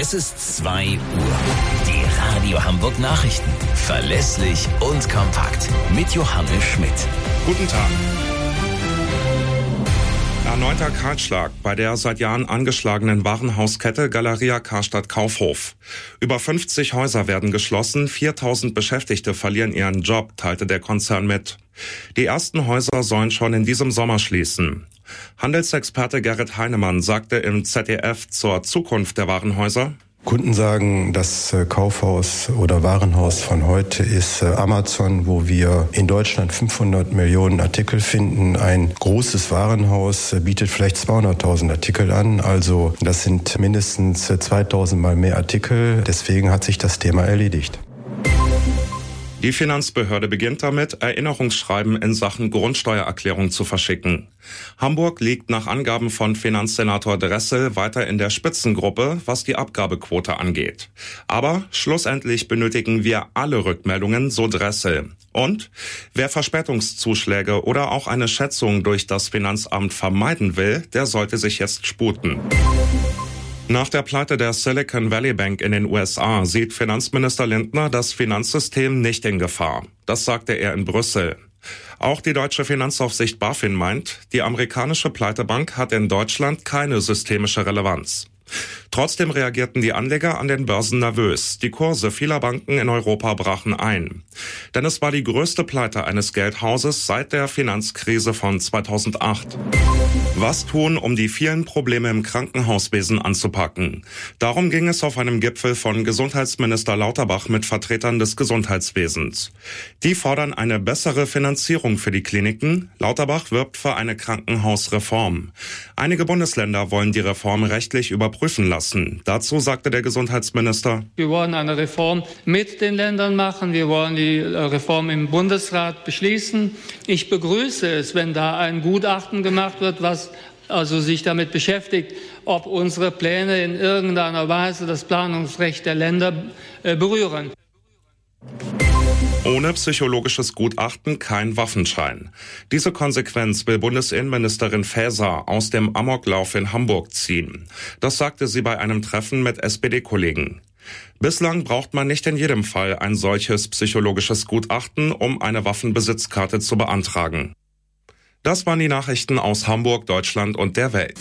Es ist 2 Uhr. Die Radio Hamburg Nachrichten. Verlässlich und kompakt. Mit Johannes Schmidt. Guten Tag. Erneuter Kahlschlag bei der seit Jahren angeschlagenen Warenhauskette Galeria Karstadt Kaufhof. Über 50 Häuser werden geschlossen, 4000 Beschäftigte verlieren ihren Job, teilte der Konzern mit. Die ersten Häuser sollen schon in diesem Sommer schließen. Handelsexperte Gerrit Heinemann sagte im ZDF zur Zukunft der Warenhäuser, Kunden sagen, das äh, Kaufhaus oder Warenhaus von heute ist äh, Amazon, wo wir in Deutschland 500 Millionen Artikel finden. Ein großes Warenhaus äh, bietet vielleicht 200.000 Artikel an. Also das sind mindestens 2000 mal mehr Artikel. Deswegen hat sich das Thema erledigt. Die Finanzbehörde beginnt damit, Erinnerungsschreiben in Sachen Grundsteuererklärung zu verschicken. Hamburg liegt nach Angaben von Finanzsenator Dressel weiter in der Spitzengruppe, was die Abgabequote angeht. Aber schlussendlich benötigen wir alle Rückmeldungen, so Dressel. Und wer Verspätungszuschläge oder auch eine Schätzung durch das Finanzamt vermeiden will, der sollte sich jetzt sputen. Nach der Pleite der Silicon Valley Bank in den USA sieht Finanzminister Lindner das Finanzsystem nicht in Gefahr. Das sagte er in Brüssel. Auch die deutsche Finanzaufsicht BaFin meint, die amerikanische Pleitebank hat in Deutschland keine systemische Relevanz. Trotzdem reagierten die Anleger an den Börsen nervös. Die Kurse vieler Banken in Europa brachen ein. Denn es war die größte Pleite eines Geldhauses seit der Finanzkrise von 2008. Was tun, um die vielen Probleme im Krankenhauswesen anzupacken? Darum ging es auf einem Gipfel von Gesundheitsminister Lauterbach mit Vertretern des Gesundheitswesens. Die fordern eine bessere Finanzierung für die Kliniken. Lauterbach wirbt für eine Krankenhausreform. Einige Bundesländer wollen die Reform rechtlich überprüfen lassen. Dazu sagte der Gesundheitsminister, Wir wollen eine Reform mit den Ländern machen. Wir wollen die Reform im Bundesrat beschließen. Ich begrüße es, wenn da ein Gutachten gemacht wird, was also sich damit beschäftigt, ob unsere Pläne in irgendeiner Weise das Planungsrecht der Länder berühren. Ohne psychologisches Gutachten kein Waffenschein. Diese Konsequenz will Bundesinnenministerin Faeser aus dem Amoklauf in Hamburg ziehen. Das sagte sie bei einem Treffen mit SPD-Kollegen. Bislang braucht man nicht in jedem Fall ein solches psychologisches Gutachten, um eine Waffenbesitzkarte zu beantragen. Das waren die Nachrichten aus Hamburg, Deutschland und der Welt.